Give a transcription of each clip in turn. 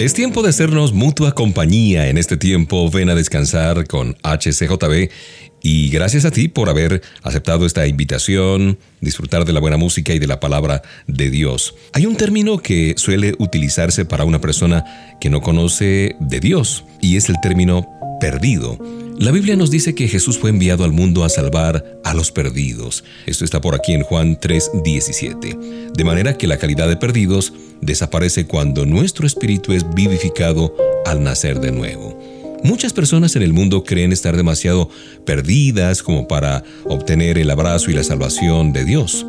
Es tiempo de hacernos mutua compañía en este tiempo. Ven a descansar con HCJB y gracias a ti por haber aceptado esta invitación, disfrutar de la buena música y de la palabra de Dios. Hay un término que suele utilizarse para una persona que no conoce de Dios y es el término perdido. La Biblia nos dice que Jesús fue enviado al mundo a salvar a los perdidos. Esto está por aquí en Juan 3:17. De manera que la calidad de perdidos desaparece cuando nuestro espíritu es vivificado al nacer de nuevo. Muchas personas en el mundo creen estar demasiado perdidas como para obtener el abrazo y la salvación de Dios.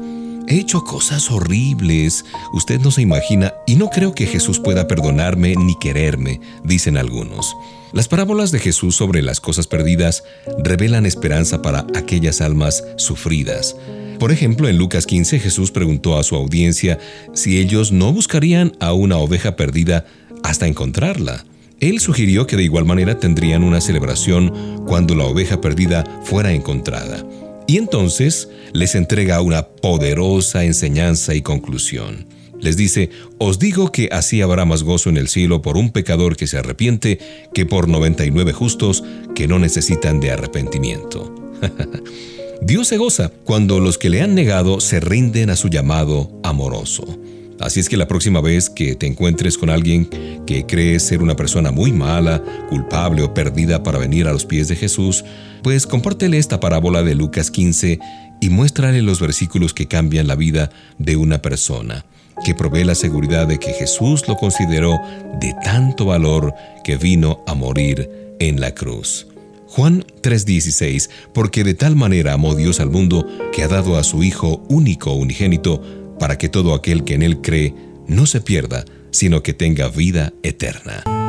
He hecho cosas horribles, usted no se imagina, y no creo que Jesús pueda perdonarme ni quererme, dicen algunos. Las parábolas de Jesús sobre las cosas perdidas revelan esperanza para aquellas almas sufridas. Por ejemplo, en Lucas 15 Jesús preguntó a su audiencia si ellos no buscarían a una oveja perdida hasta encontrarla. Él sugirió que de igual manera tendrían una celebración cuando la oveja perdida fuera encontrada. Y entonces les entrega una poderosa enseñanza y conclusión. Les dice, os digo que así habrá más gozo en el cielo por un pecador que se arrepiente que por 99 justos que no necesitan de arrepentimiento. Dios se goza cuando los que le han negado se rinden a su llamado amoroso. Así es que la próxima vez que te encuentres con alguien que cree ser una persona muy mala, culpable o perdida para venir a los pies de Jesús, pues compártele esta parábola de Lucas 15 y muéstrale los versículos que cambian la vida de una persona que provee la seguridad de que Jesús lo consideró de tanto valor que vino a morir en la cruz. Juan 3:16, porque de tal manera amó Dios al mundo que ha dado a su Hijo único unigénito, para que todo aquel que en Él cree no se pierda, sino que tenga vida eterna.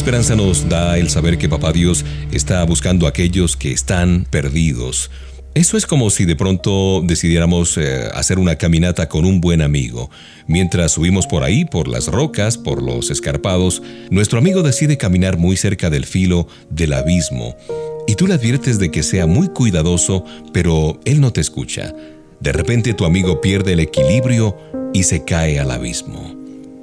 Esperanza nos da el saber que Papá Dios está buscando a aquellos que están perdidos. Eso es como si de pronto decidiéramos eh, hacer una caminata con un buen amigo. Mientras subimos por ahí, por las rocas, por los escarpados, nuestro amigo decide caminar muy cerca del filo del abismo. Y tú le adviertes de que sea muy cuidadoso, pero él no te escucha. De repente tu amigo pierde el equilibrio y se cae al abismo.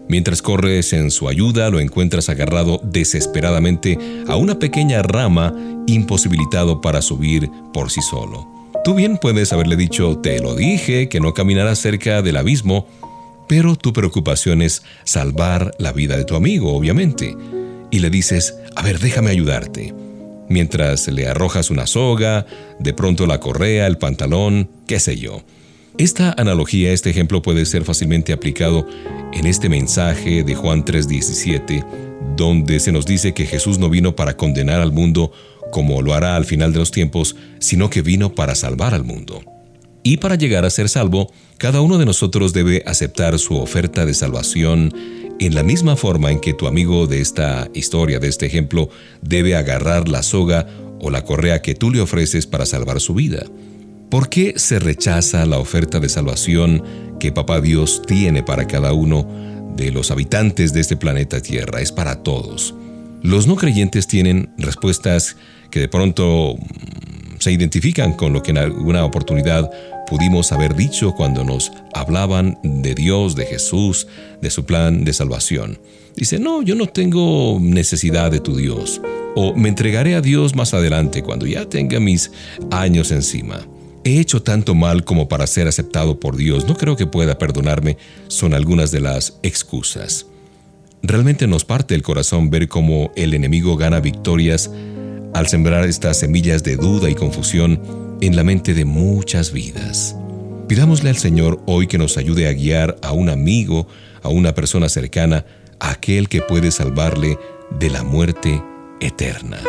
Mientras corres en su ayuda, lo encuentras agarrado desesperadamente a una pequeña rama, imposibilitado para subir por sí solo. Tú bien puedes haberle dicho, te lo dije, que no caminaras cerca del abismo, pero tu preocupación es salvar la vida de tu amigo, obviamente. Y le dices, a ver, déjame ayudarte. Mientras le arrojas una soga, de pronto la correa, el pantalón, qué sé yo. Esta analogía, este ejemplo puede ser fácilmente aplicado en este mensaje de Juan 3:17, donde se nos dice que Jesús no vino para condenar al mundo, como lo hará al final de los tiempos, sino que vino para salvar al mundo. Y para llegar a ser salvo, cada uno de nosotros debe aceptar su oferta de salvación en la misma forma en que tu amigo de esta historia, de este ejemplo, debe agarrar la soga o la correa que tú le ofreces para salvar su vida. ¿Por qué se rechaza la oferta de salvación que Papá Dios tiene para cada uno de los habitantes de este planeta Tierra? Es para todos. Los no creyentes tienen respuestas que de pronto mm, se identifican con lo que en alguna oportunidad pudimos haber dicho cuando nos hablaban de Dios, de Jesús, de su plan de salvación. Dice, no, yo no tengo necesidad de tu Dios. O me entregaré a Dios más adelante cuando ya tenga mis años encima. He hecho tanto mal como para ser aceptado por Dios. No creo que pueda perdonarme. Son algunas de las excusas. Realmente nos parte el corazón ver cómo el enemigo gana victorias al sembrar estas semillas de duda y confusión en la mente de muchas vidas. Pidámosle al Señor hoy que nos ayude a guiar a un amigo, a una persona cercana, a aquel que puede salvarle de la muerte eterna.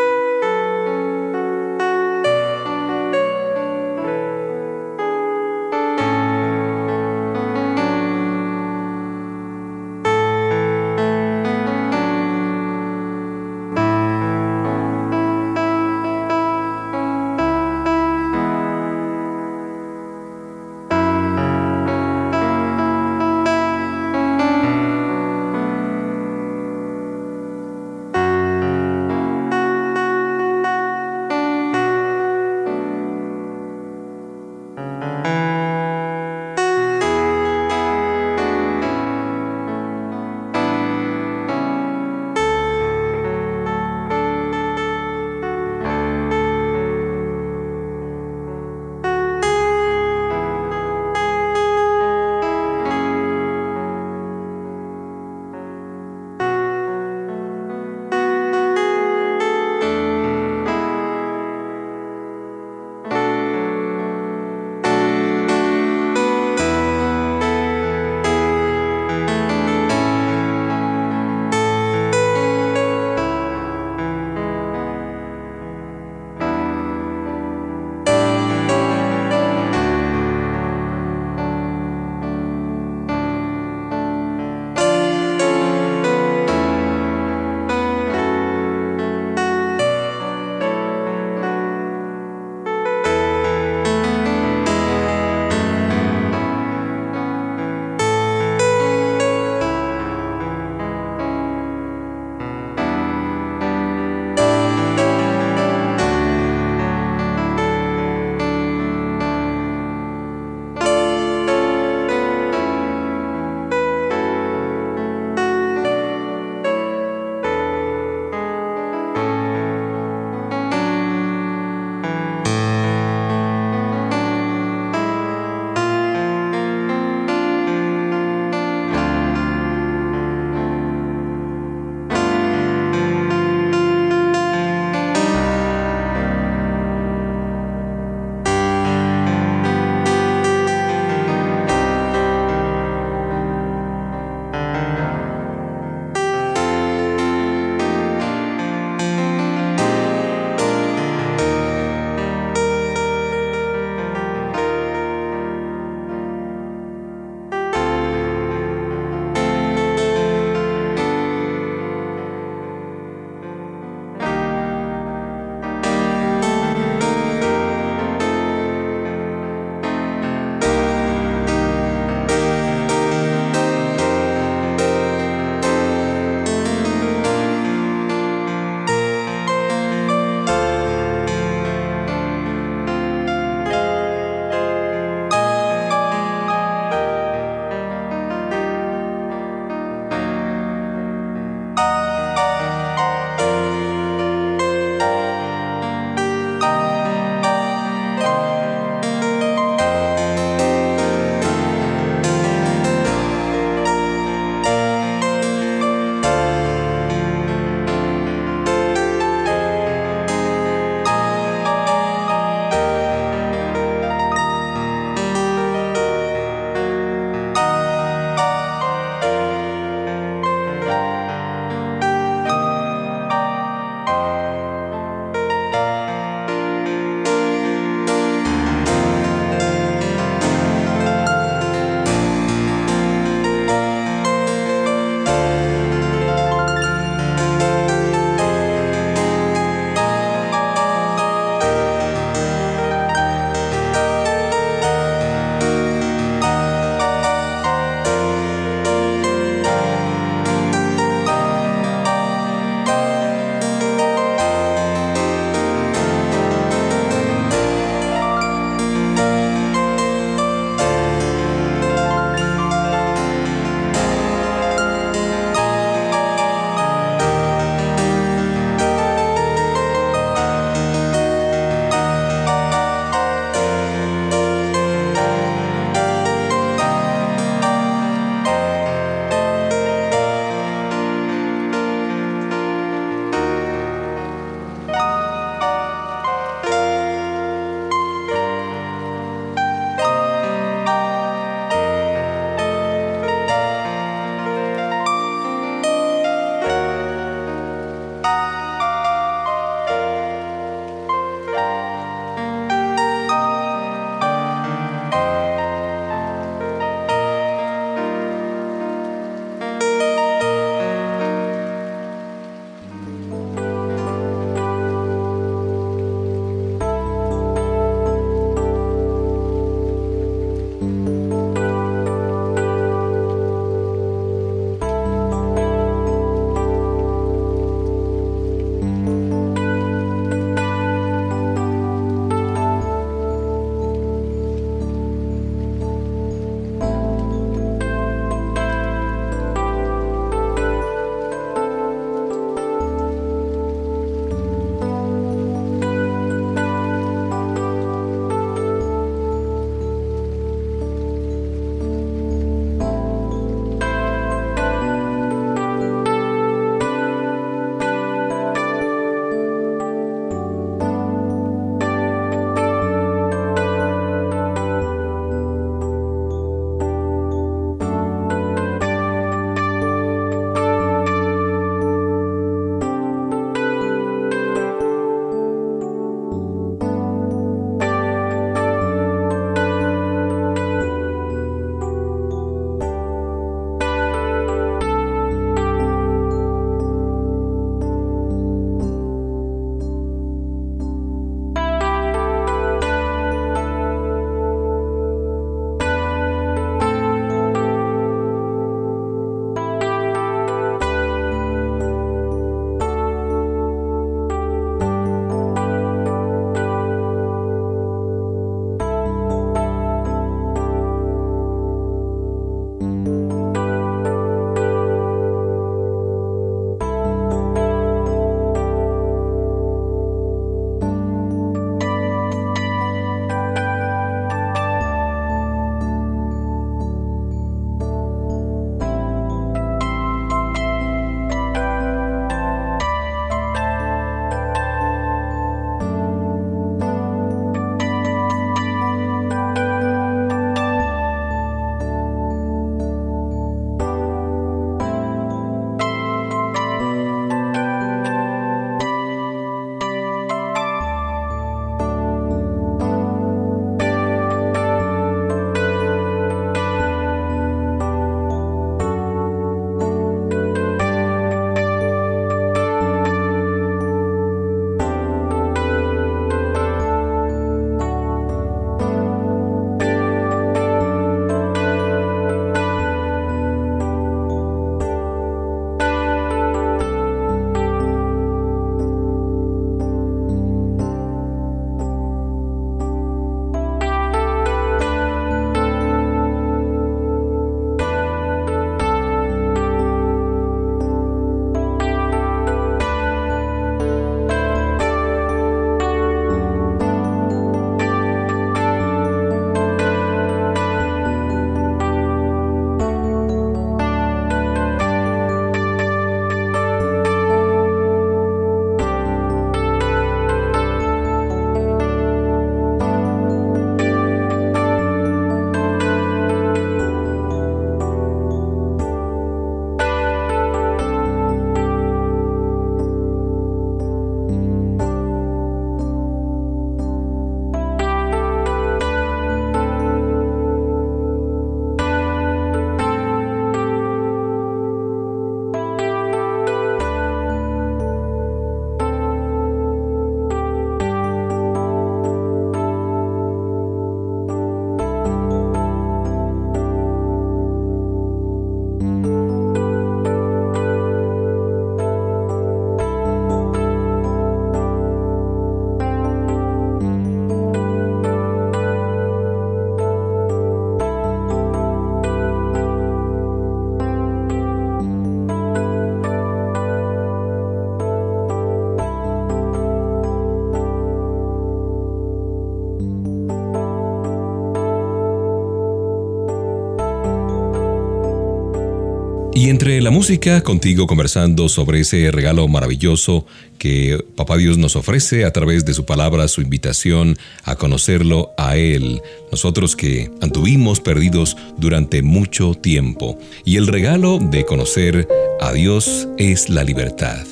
Y entre la música, contigo conversando sobre ese regalo maravilloso que Papá Dios nos ofrece a través de su palabra, su invitación a conocerlo a Él, nosotros que anduvimos perdidos durante mucho tiempo. Y el regalo de conocer a Dios es la libertad.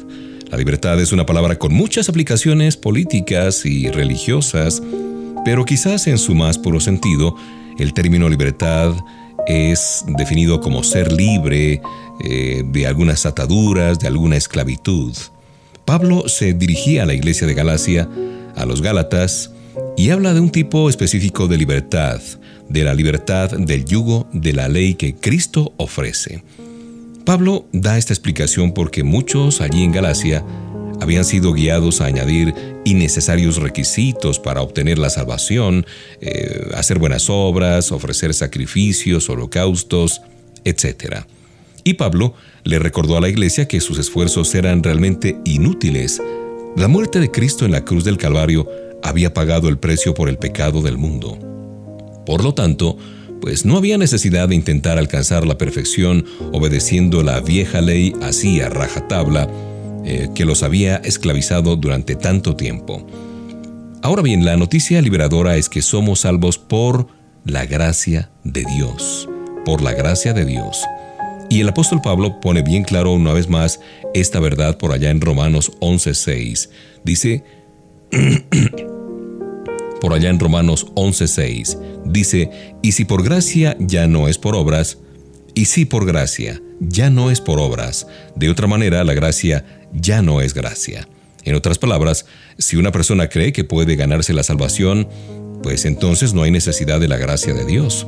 La libertad es una palabra con muchas aplicaciones políticas y religiosas, pero quizás en su más puro sentido, el término libertad es definido como ser libre eh, de algunas ataduras, de alguna esclavitud. Pablo se dirigía a la iglesia de Galacia, a los Gálatas, y habla de un tipo específico de libertad, de la libertad del yugo de la ley que Cristo ofrece. Pablo da esta explicación porque muchos allí en Galacia habían sido guiados a añadir innecesarios requisitos para obtener la salvación, eh, hacer buenas obras, ofrecer sacrificios, holocaustos, etc. Y Pablo le recordó a la iglesia que sus esfuerzos eran realmente inútiles. La muerte de Cristo en la cruz del Calvario había pagado el precio por el pecado del mundo. Por lo tanto, pues no había necesidad de intentar alcanzar la perfección obedeciendo la vieja ley así a rajatabla eh, que los había esclavizado durante tanto tiempo. Ahora bien, la noticia liberadora es que somos salvos por la gracia de Dios, por la gracia de Dios. Y el apóstol Pablo pone bien claro una vez más esta verdad por allá en Romanos 11:6. Dice, por allá en Romanos 11:6, dice, y si por gracia ya no es por obras, y si por gracia ya no es por obras, de otra manera la gracia ya no es gracia. En otras palabras, si una persona cree que puede ganarse la salvación, pues entonces no hay necesidad de la gracia de Dios.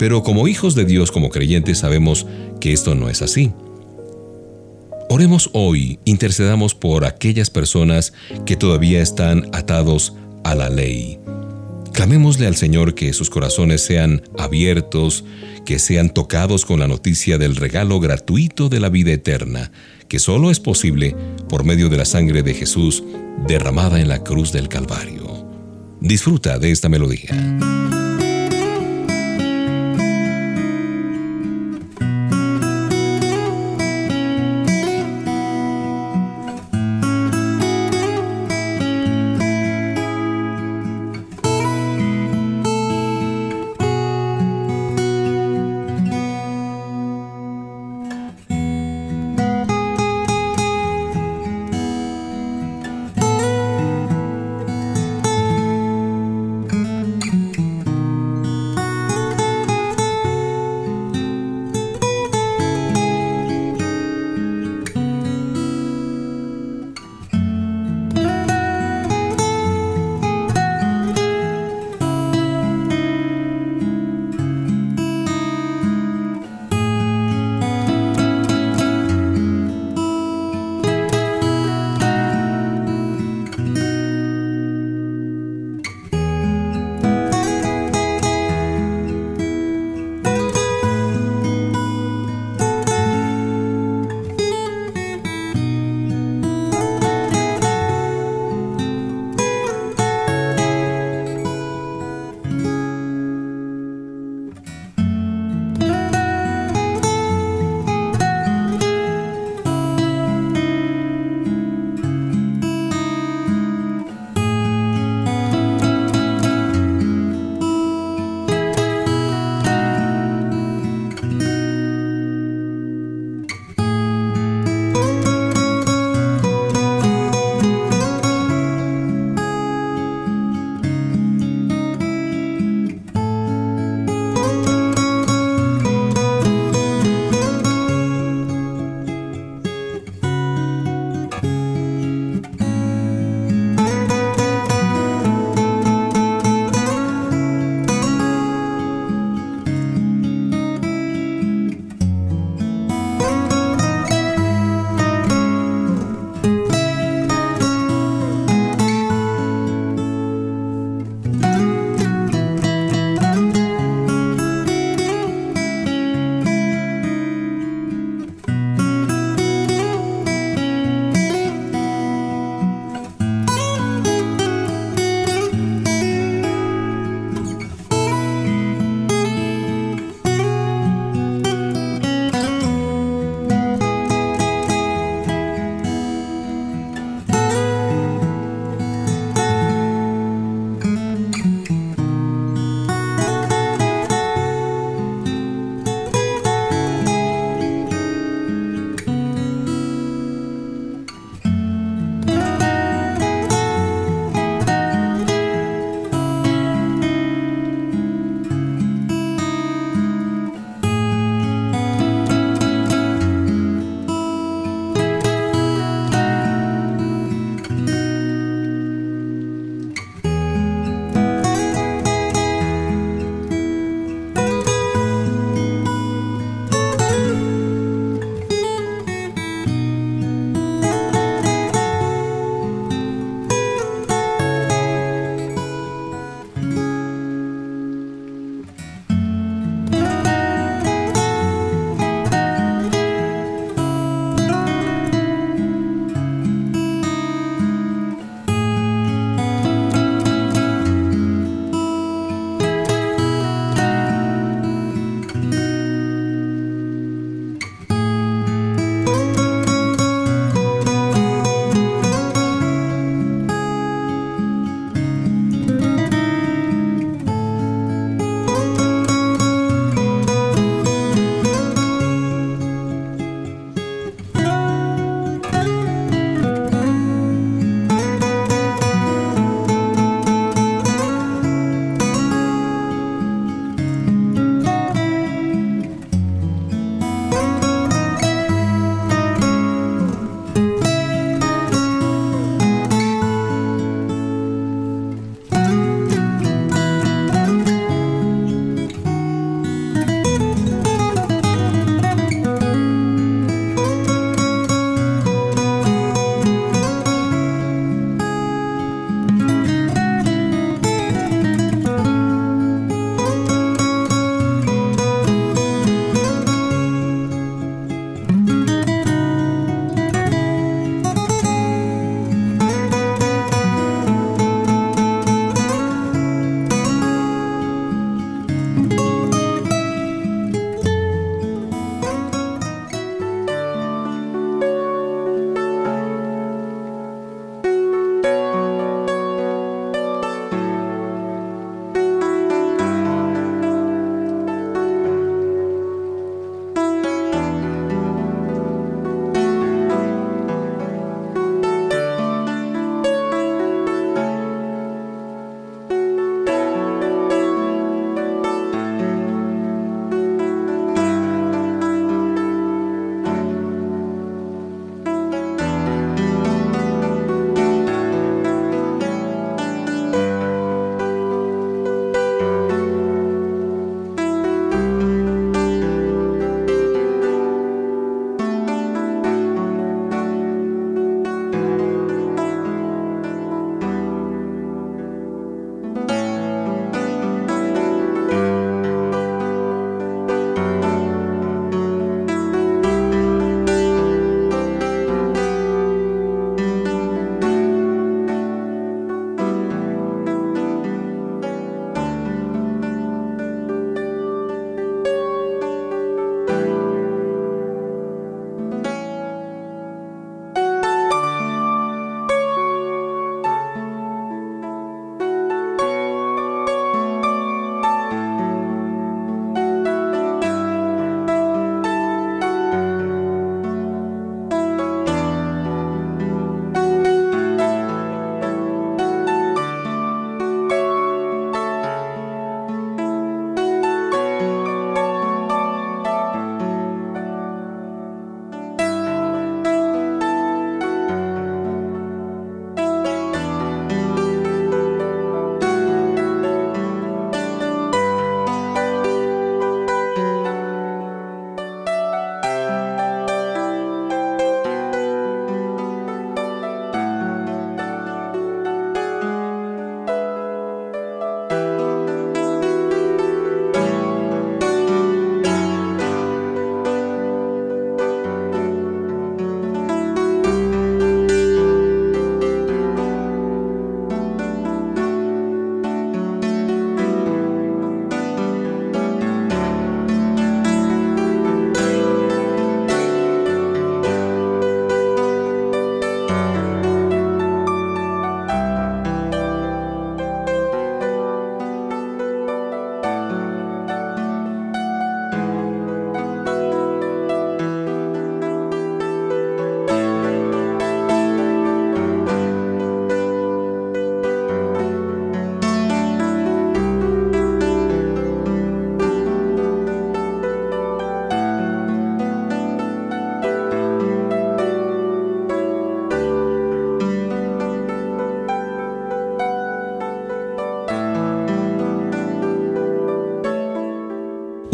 Pero como hijos de Dios, como creyentes, sabemos que esto no es así. Oremos hoy, intercedamos por aquellas personas que todavía están atados a la ley. Clamémosle al Señor que sus corazones sean abiertos, que sean tocados con la noticia del regalo gratuito de la vida eterna, que solo es posible por medio de la sangre de Jesús derramada en la cruz del Calvario. Disfruta de esta melodía.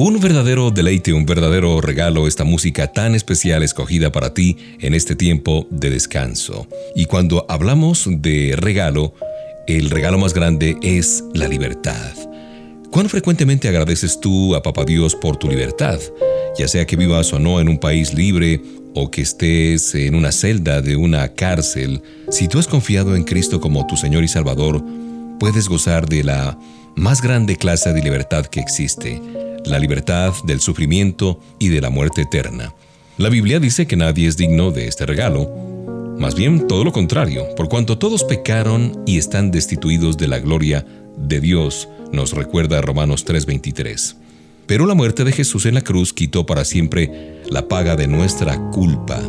Un verdadero deleite, un verdadero regalo esta música tan especial escogida para ti en este tiempo de descanso. Y cuando hablamos de regalo, el regalo más grande es la libertad. ¿Cuán frecuentemente agradeces tú a Papá Dios por tu libertad? Ya sea que vivas o no en un país libre o que estés en una celda de una cárcel, si tú has confiado en Cristo como tu Señor y Salvador, puedes gozar de la más grande clase de libertad que existe la libertad del sufrimiento y de la muerte eterna. La Biblia dice que nadie es digno de este regalo, más bien todo lo contrario, por cuanto todos pecaron y están destituidos de la gloria de Dios, nos recuerda Romanos 3:23. Pero la muerte de Jesús en la cruz quitó para siempre la paga de nuestra culpa.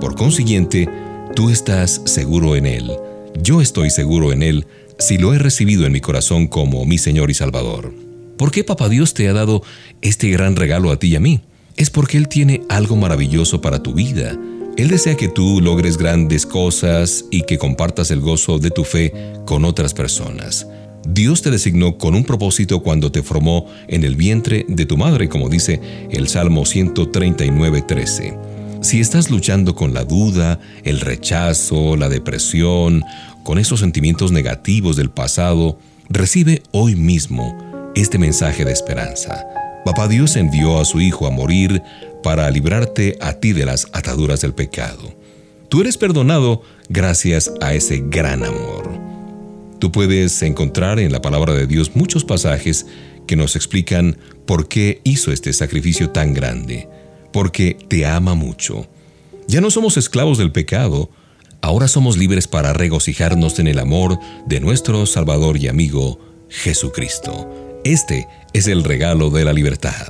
Por consiguiente, tú estás seguro en Él. Yo estoy seguro en Él si lo he recibido en mi corazón como mi Señor y Salvador. ¿Por qué Papá Dios te ha dado este gran regalo a ti y a mí? Es porque Él tiene algo maravilloso para tu vida. Él desea que tú logres grandes cosas y que compartas el gozo de tu fe con otras personas. Dios te designó con un propósito cuando te formó en el vientre de tu madre, como dice el Salmo 139.13. Si estás luchando con la duda, el rechazo, la depresión, con esos sentimientos negativos del pasado, recibe hoy mismo este mensaje de esperanza. Papá Dios envió a su Hijo a morir para librarte a ti de las ataduras del pecado. Tú eres perdonado gracias a ese gran amor. Tú puedes encontrar en la palabra de Dios muchos pasajes que nos explican por qué hizo este sacrificio tan grande, porque te ama mucho. Ya no somos esclavos del pecado, ahora somos libres para regocijarnos en el amor de nuestro Salvador y amigo Jesucristo. Este es el regalo de la libertad.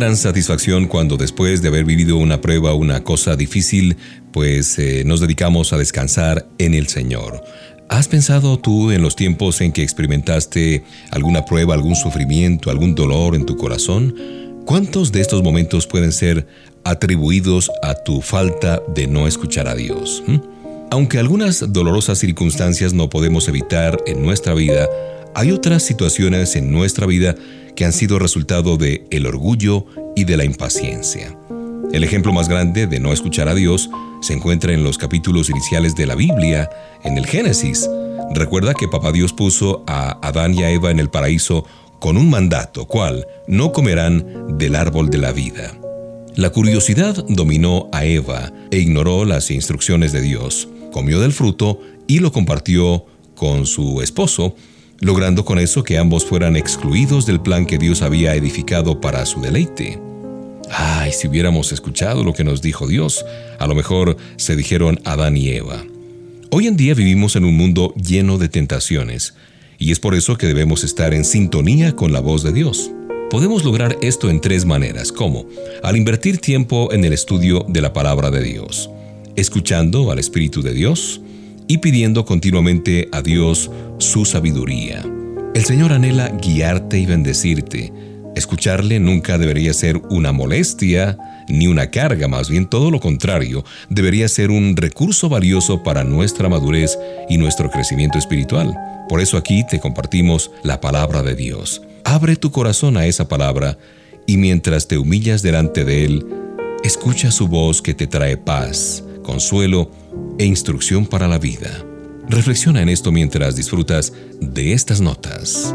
Gran satisfacción cuando después de haber vivido una prueba, una cosa difícil, pues eh, nos dedicamos a descansar en el Señor. ¿Has pensado tú en los tiempos en que experimentaste alguna prueba, algún sufrimiento, algún dolor en tu corazón? ¿Cuántos de estos momentos pueden ser atribuidos a tu falta de no escuchar a Dios? ¿Mm? Aunque algunas dolorosas circunstancias no podemos evitar en nuestra vida, hay otras situaciones en nuestra vida que han sido resultado de el orgullo y de la impaciencia. El ejemplo más grande de no escuchar a Dios se encuentra en los capítulos iniciales de la Biblia, en el Génesis. Recuerda que Papá Dios puso a Adán y a Eva en el paraíso con un mandato, cual no comerán del árbol de la vida. La curiosidad dominó a Eva e ignoró las instrucciones de Dios. Comió del fruto y lo compartió con su esposo, logrando con eso que ambos fueran excluidos del plan que Dios había edificado para su deleite. Ay, si hubiéramos escuchado lo que nos dijo Dios, a lo mejor se dijeron Adán y Eva. Hoy en día vivimos en un mundo lleno de tentaciones, y es por eso que debemos estar en sintonía con la voz de Dios. Podemos lograr esto en tres maneras, como al invertir tiempo en el estudio de la palabra de Dios, escuchando al Espíritu de Dios, y pidiendo continuamente a Dios su sabiduría. El Señor anhela guiarte y bendecirte. Escucharle nunca debería ser una molestia ni una carga, más bien todo lo contrario, debería ser un recurso valioso para nuestra madurez y nuestro crecimiento espiritual. Por eso aquí te compartimos la palabra de Dios. Abre tu corazón a esa palabra y mientras te humillas delante de Él, escucha su voz que te trae paz, consuelo e instrucción para la vida. Reflexiona en esto mientras disfrutas de estas notas.